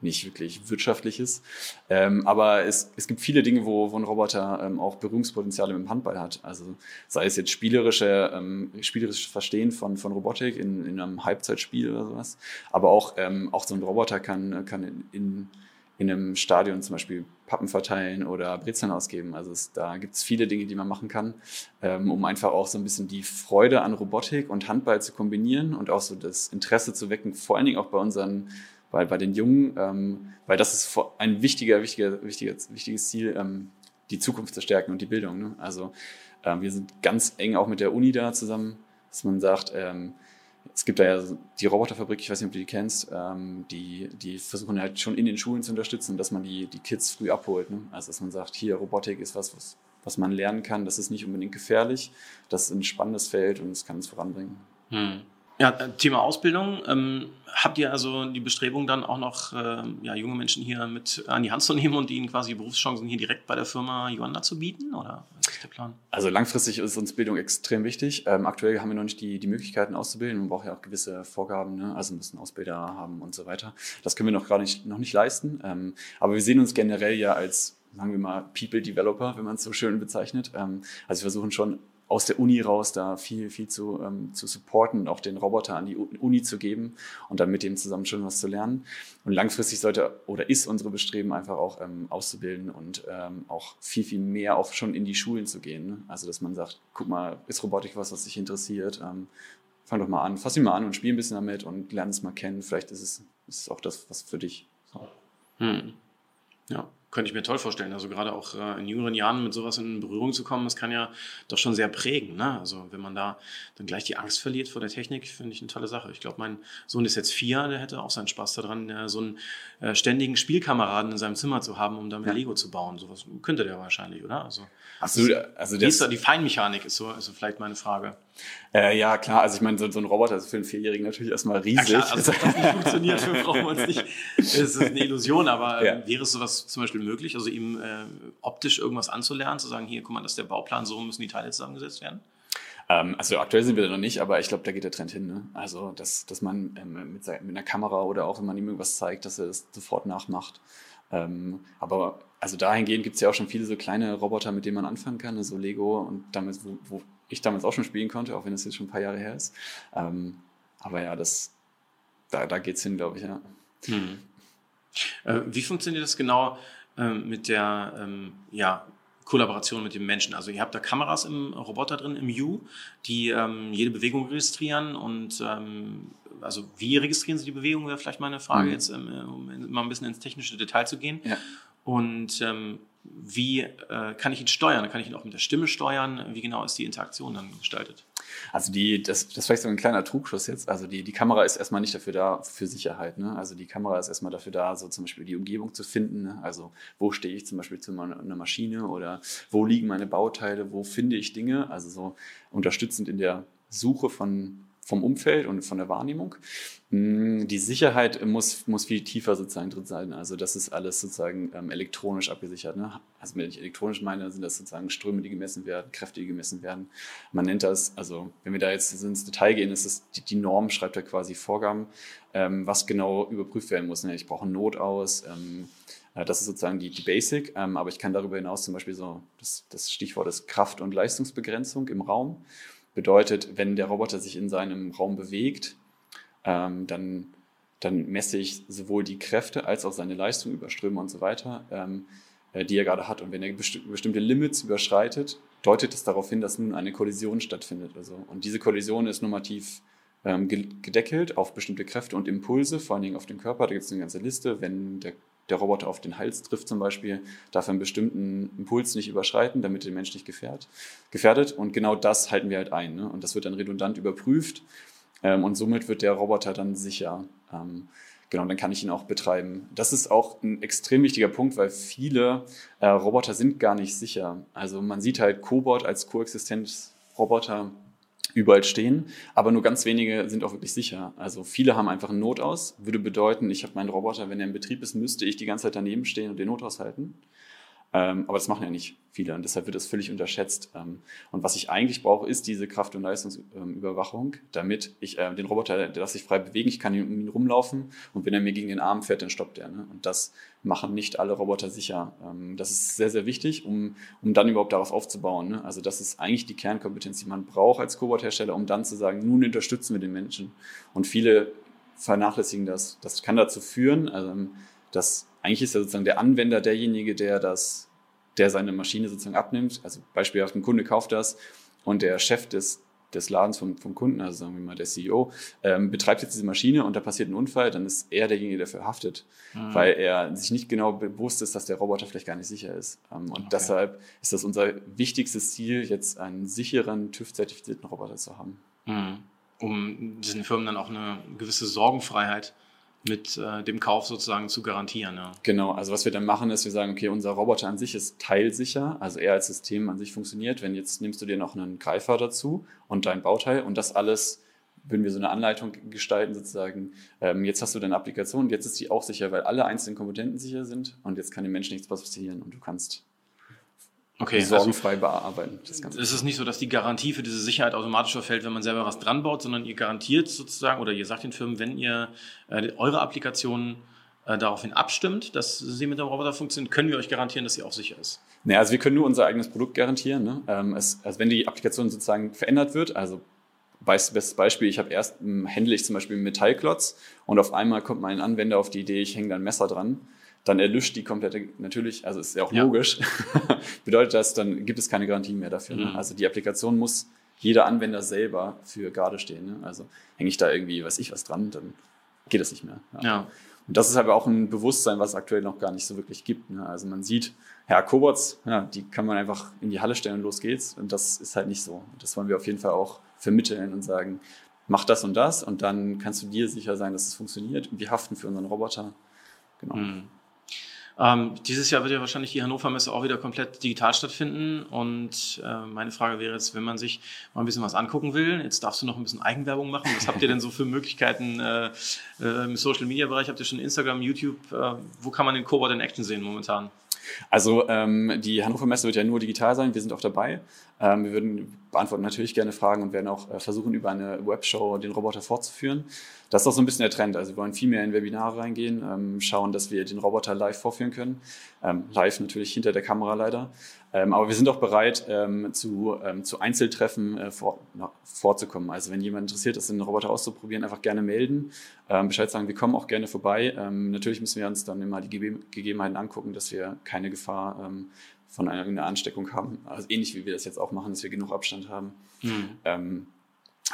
[SPEAKER 2] nicht wirklich wirtschaftliches. Ähm, aber es, es gibt viele Dinge, wo, wo ein Roboter ähm, auch Berührungspotenziale mit dem Handball hat. Also sei es jetzt spielerische, ähm, spielerisches Verstehen von, von Robotik in, in einem Halbzeitspiel oder sowas. Aber auch, ähm, auch so ein Roboter kann, kann in, in, in einem Stadion zum Beispiel Pappen verteilen oder Brezeln ausgeben. Also es, da gibt es viele Dinge, die man machen kann, ähm, um einfach auch so ein bisschen die Freude an Robotik und Handball zu kombinieren und auch so das Interesse zu wecken, vor allen Dingen auch bei unseren bei, bei den Jungen, ähm, weil das ist ein wichtiger, wichtiger, wichtiger, wichtiges Ziel, ähm, die Zukunft zu stärken und die Bildung. Ne? Also ähm, wir sind ganz eng auch mit der Uni da zusammen, dass man sagt, ähm, es gibt da ja die Roboterfabrik, ich weiß nicht, ob du die kennst, ähm, die, die versuchen halt schon in den Schulen zu unterstützen, dass man die, die Kids früh abholt. Ne? Also dass man sagt, hier, Robotik ist was, was, was man lernen kann, das ist nicht unbedingt gefährlich, das ist ein spannendes Feld und es kann es voranbringen.
[SPEAKER 1] Hm. Ja, äh, Thema Ausbildung. Ähm, habt ihr also die Bestrebung dann auch noch äh, ja, junge Menschen hier mit an die Hand zu nehmen und ihnen quasi Berufschancen hier direkt bei der Firma Joanna zu bieten? Oder was ist der Plan?
[SPEAKER 2] Also langfristig ist uns Bildung extrem wichtig. Ähm, aktuell haben wir noch nicht die, die Möglichkeiten auszubilden. Man braucht ja auch gewisse Vorgaben, ne? also müssen Ausbilder haben und so weiter. Das können wir noch gar nicht, noch nicht leisten. Ähm, aber wir sehen uns generell ja als sagen wir mal, People Developer, wenn man es so schön bezeichnet. Ähm, also wir versuchen schon aus der Uni raus da viel, viel zu, ähm, zu supporten, auch den Roboter an die Uni zu geben und dann mit dem zusammen schon was zu lernen. Und langfristig sollte oder ist unsere Bestreben einfach auch ähm, auszubilden und ähm, auch viel, viel mehr auch schon in die Schulen zu gehen. Ne? Also, dass man sagt, guck mal, ist Robotik was, was dich interessiert? Ähm, fang doch mal an, fass ihn mal an und spiel ein bisschen damit und lern es mal kennen. Vielleicht ist es, ist es auch das, was für dich. So.
[SPEAKER 1] Hm. Ja. Könnte ich mir toll vorstellen. Also gerade auch äh, in jüngeren Jahren mit sowas in Berührung zu kommen, das kann ja doch schon sehr prägen. Ne? Also wenn man da dann gleich die Angst verliert vor der Technik, finde ich eine tolle Sache. Ich glaube, mein Sohn ist jetzt vier, der hätte auch seinen Spaß daran, äh, so einen äh, ständigen Spielkameraden in seinem Zimmer zu haben, um damit ja. Lego zu bauen. Sowas könnte der wahrscheinlich, oder? Also,
[SPEAKER 2] Absolut.
[SPEAKER 1] Also das, die Feinmechanik ist so, ist vielleicht meine Frage.
[SPEAKER 2] Äh, ja, klar. Also ich meine, so, so, ein Roboter ist für einen Vierjährigen natürlich erstmal riesig. Ja, klar,
[SPEAKER 1] also das nicht funktioniert, für (laughs) brauchen wir uns nicht. Es ist eine Illusion, aber ja. wäre es sowas zum Beispiel möglich, also ihm äh, optisch irgendwas anzulernen, zu sagen, hier, guck mal, das ist der Bauplan, so müssen die Teile zusammengesetzt werden?
[SPEAKER 2] Ähm, also aktuell sind wir da noch nicht, aber ich glaube, da geht der Trend hin. Ne? Also, dass, dass man ähm, mit, mit einer Kamera oder auch wenn man ihm irgendwas zeigt, dass er das sofort nachmacht. Ähm, aber also dahingehend gibt es ja auch schon viele so kleine Roboter, mit denen man anfangen kann, ne? so Lego und damit, wo, wo ich damals auch schon spielen konnte, auch wenn es jetzt schon ein paar Jahre her ist. Ähm, aber ja, das, da, da geht es hin, glaube ich, ja. Hm.
[SPEAKER 1] Äh, wie funktioniert das genau äh, mit der ähm, ja, Kollaboration mit dem Menschen? Also ihr habt da Kameras im Roboter drin, im U, die ähm, jede Bewegung registrieren und ähm, also wie registrieren sie die Bewegung, wäre vielleicht meine Frage mhm. jetzt, ähm, um mal ein bisschen ins technische Detail zu gehen. Ja. Und ähm, wie äh, kann ich ihn steuern? Kann ich ihn auch mit der Stimme steuern? Wie genau ist die Interaktion dann gestaltet?
[SPEAKER 2] Also die, das, das ist vielleicht so ein kleiner Trugschuss jetzt. Also die, die Kamera ist erstmal nicht dafür da für Sicherheit. Ne? Also die Kamera ist erstmal dafür da, so zum Beispiel die Umgebung zu finden. Ne? Also wo stehe ich zum Beispiel zu einer Maschine oder wo liegen meine Bauteile, wo finde ich Dinge? Also so unterstützend in der Suche von vom Umfeld und von der Wahrnehmung. Mm, die Sicherheit muss, muss viel tiefer sozusagen drin sein. Also das ist alles sozusagen ähm, elektronisch abgesichert. Ne? Also wenn ich elektronisch meine, sind das sozusagen Ströme, die gemessen werden, Kräfte, die gemessen werden. Man nennt das, also wenn wir da jetzt ins Detail gehen, ist es die, die Norm, schreibt da quasi Vorgaben, ähm, was genau überprüft werden muss. Ne? Ich brauche einen Not aus. Ähm, äh, das ist sozusagen die, die Basic, ähm, aber ich kann darüber hinaus zum Beispiel so, das, das Stichwort ist Kraft- und Leistungsbegrenzung im Raum. Bedeutet, wenn der Roboter sich in seinem Raum bewegt, ähm, dann, dann messe ich sowohl die Kräfte als auch seine Leistung über Ströme und so weiter. Ähm, äh, die er gerade hat. Und wenn er besti bestimmte Limits überschreitet, deutet es darauf hin, dass nun eine Kollision stattfindet. Also. Und diese Kollision ist normativ ähm, gedeckelt auf bestimmte Kräfte und Impulse, vor allen Dingen auf den Körper. Da gibt es eine ganze Liste. Wenn der, der Roboter auf den Hals trifft zum Beispiel, darf einen bestimmten Impuls nicht überschreiten, damit der Mensch nicht gefährdet. gefährdet. Und genau das halten wir halt ein. Ne? Und das wird dann redundant überprüft. Ähm, und somit wird der Roboter dann sicher. Ähm, genau, dann kann ich ihn auch betreiben. Das ist auch ein extrem wichtiger Punkt, weil viele äh, Roboter sind gar nicht sicher. Also man sieht halt Cobot als Koexistenzroboter überall stehen, aber nur ganz wenige sind auch wirklich sicher. Also viele haben einfach einen Notaus, würde bedeuten, ich habe meinen Roboter, wenn er in Betrieb ist, müsste ich die ganze Zeit daneben stehen und den Notaus halten. Ähm, aber das machen ja nicht viele und deshalb wird das völlig unterschätzt. Ähm, und was ich eigentlich brauche, ist diese Kraft- und Leistungsüberwachung, damit ich äh, den Roboter, der darf sich frei bewegen, ich kann um ihn rumlaufen und wenn er mir gegen den Arm fährt, dann stoppt er. Ne? Und das machen nicht alle Roboter sicher. Ähm, das ist sehr, sehr wichtig, um, um dann überhaupt darauf aufzubauen. Ne? Also das ist eigentlich die Kernkompetenz, die man braucht als Cobot-Hersteller, um dann zu sagen, nun unterstützen wir den Menschen. Und viele vernachlässigen das. Das kann dazu führen, also, dass eigentlich ist ja sozusagen der Anwender derjenige, der das, der seine Maschine sozusagen abnimmt. Also beispielhaft ein Kunde kauft das und der Chef des, des Ladens vom, vom Kunden, also sagen wir mal der CEO, ähm, betreibt jetzt diese Maschine und da passiert ein Unfall, dann ist er derjenige, der dafür haftet, mhm. weil er sich nicht genau bewusst ist, dass der Roboter vielleicht gar nicht sicher ist. Ähm, und okay. deshalb ist das unser wichtigstes Ziel, jetzt einen sicheren, TÜV-zertifizierten Roboter zu haben.
[SPEAKER 1] Mhm. Um diesen Firmen dann auch eine gewisse Sorgenfreiheit mit äh, dem Kauf sozusagen zu garantieren. Ja.
[SPEAKER 2] Genau, also was wir dann machen, ist, wir sagen, okay, unser Roboter an sich ist teilsicher, also er als System an sich funktioniert. Wenn jetzt nimmst du dir noch einen Greifer dazu und dein Bauteil und das alles würden wir so eine Anleitung gestalten, sozusagen, ähm, jetzt hast du deine Applikation, jetzt ist die auch sicher, weil alle einzelnen Komponenten sicher sind und jetzt kann dem Menschen nichts passieren und du kannst
[SPEAKER 1] okay,
[SPEAKER 2] sorgenfrei also, bearbeiten.
[SPEAKER 1] Das Ganze. Es ist nicht so, dass die Garantie für diese Sicherheit automatisch verfällt, wenn man selber was dran baut, sondern ihr garantiert sozusagen oder ihr sagt den Firmen, wenn ihr äh, eure Applikationen äh, daraufhin abstimmt, dass sie mit dem Roboter funktionieren, können wir euch garantieren, dass sie auch sicher ist.
[SPEAKER 2] Naja, also wir können nur unser eigenes Produkt garantieren. Ne? Ähm, es, also wenn die Applikation sozusagen verändert wird, also bestes Beispiel, ich habe erst ähm, händle ich zum Beispiel einen Metallklotz und auf einmal kommt mein Anwender auf die Idee, ich hänge da ein Messer dran dann erlischt die komplette, natürlich, also ist ja auch ja. logisch, (laughs) bedeutet das, dann gibt es keine Garantie mehr dafür. Ne? Mhm. Also die Applikation muss jeder Anwender selber für gerade stehen. Ne? Also hänge ich da irgendwie, weiß ich was dran, dann geht das nicht mehr.
[SPEAKER 1] Ja. ja.
[SPEAKER 2] Und das ist aber auch ein Bewusstsein, was es aktuell noch gar nicht so wirklich gibt. Ne? Also man sieht, ja, Cobots, ja, die kann man einfach in die Halle stellen und los geht's. Und das ist halt nicht so. Das wollen wir auf jeden Fall auch vermitteln und sagen, mach das und das und dann kannst du dir sicher sein, dass es funktioniert. Und wir haften für unseren Roboter.
[SPEAKER 1] Genau. Mhm. Ähm, dieses Jahr wird ja wahrscheinlich die Hannover Messe auch wieder komplett digital stattfinden. Und äh, meine Frage wäre jetzt, wenn man sich mal ein bisschen was angucken will, jetzt darfst du noch ein bisschen Eigenwerbung machen. Was habt ihr denn so für Möglichkeiten äh, äh, im Social Media Bereich? Habt ihr schon Instagram, YouTube? Äh, wo kann man den Cobot in Action sehen momentan?
[SPEAKER 2] Also ähm, die Hannover Messe wird ja nur digital sein, wir sind auch dabei. Ähm, wir würden beantworten natürlich gerne Fragen und werden auch äh, versuchen, über eine Webshow den Roboter fortzuführen. Das ist auch so ein bisschen der Trend. Also wir wollen viel mehr in Webinare reingehen, ähm, schauen, dass wir den Roboter live vorführen können. Ähm, live natürlich hinter der Kamera leider. Ähm, aber wir sind auch bereit, zu, Einzeltreffen äh, vorzukommen. Also wenn jemand interessiert ist, einen Roboter auszuprobieren, einfach gerne melden. Bescheid sagen, wir kommen auch gerne vorbei. Natürlich müssen wir uns dann immer die Gebe Gegebenheiten angucken, dass wir keine Gefahr von einer, einer, Ansteckung haben. Also ähnlich wie wir das jetzt auch machen, dass wir genug Abstand haben. Mhm.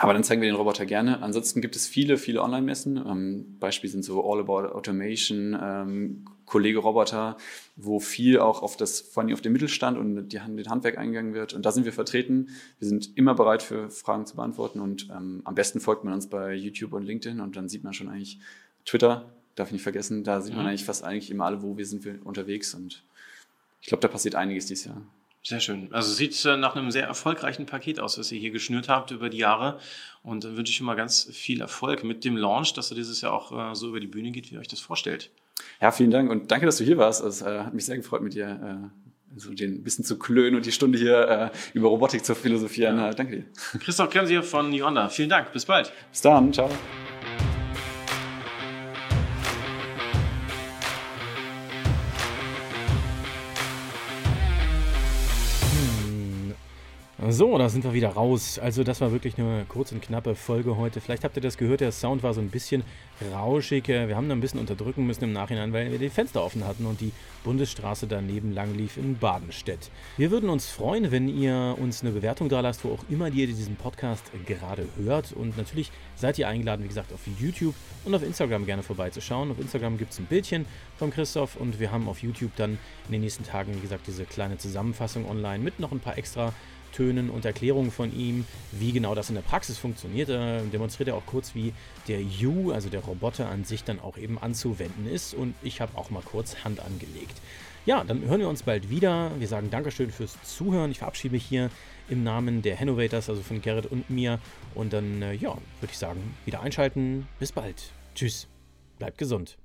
[SPEAKER 2] Aber dann zeigen wir den Roboter gerne. Ansonsten gibt es viele, viele Online-Messen. Ähm, Beispiele sind so All About Automation, ähm, Kollege-Roboter, wo viel auch auf das, vor allem auf den Mittelstand und die, den Handwerk eingegangen wird. Und da sind wir vertreten. Wir sind immer bereit für Fragen zu beantworten und ähm, am besten folgt man uns bei YouTube und LinkedIn und dann sieht man schon eigentlich Twitter, darf ich nicht vergessen, da sieht man mhm. eigentlich fast eigentlich immer alle, wo wir sind wir unterwegs und ich glaube, da passiert einiges dieses Jahr.
[SPEAKER 1] Sehr schön. Also sieht äh, nach einem sehr erfolgreichen Paket aus, was ihr hier geschnürt habt über die Jahre. Und dann wünsche ich immer ganz viel Erfolg mit dem Launch, dass er dieses Jahr auch äh, so über die Bühne geht, wie ihr euch das vorstellt.
[SPEAKER 2] Ja, vielen Dank und danke, dass du hier warst. Es äh, hat mich sehr gefreut, mit dir so den ein bisschen zu klönen und die Stunde hier über Robotik zu philosophieren. Ja. danke dir.
[SPEAKER 1] Christoph Kremsier von Yonda. Vielen Dank. Bis bald.
[SPEAKER 2] Bis dann. Ciao.
[SPEAKER 1] So, da sind wir wieder raus. Also das war wirklich eine kurz und knappe Folge heute. Vielleicht habt ihr das gehört, der Sound war so ein bisschen rauschig. Wir haben da ein bisschen unterdrücken müssen im Nachhinein, weil wir die Fenster offen hatten und die Bundesstraße daneben lang lief in Badenstedt. Wir würden uns freuen, wenn ihr uns eine Bewertung da lasst, wo auch immer ihr diesen Podcast gerade hört. Und natürlich seid ihr eingeladen, wie gesagt, auf YouTube und auf Instagram gerne vorbeizuschauen. Auf Instagram gibt es ein Bildchen von Christoph und wir haben auf YouTube dann in den nächsten Tagen, wie gesagt, diese kleine Zusammenfassung online mit noch ein paar extra Tönen und Erklärungen von ihm, wie genau das in der Praxis funktioniert. Er demonstriert er auch kurz, wie der U, also der Roboter an sich dann auch eben anzuwenden ist. Und ich habe auch mal kurz Hand angelegt. Ja, dann hören wir uns bald wieder. Wir sagen Dankeschön fürs Zuhören. Ich verabschiede mich hier im Namen der Hannovators, also von Gerrit und mir. Und dann, äh, ja, würde ich sagen, wieder einschalten. Bis bald. Tschüss. Bleibt gesund.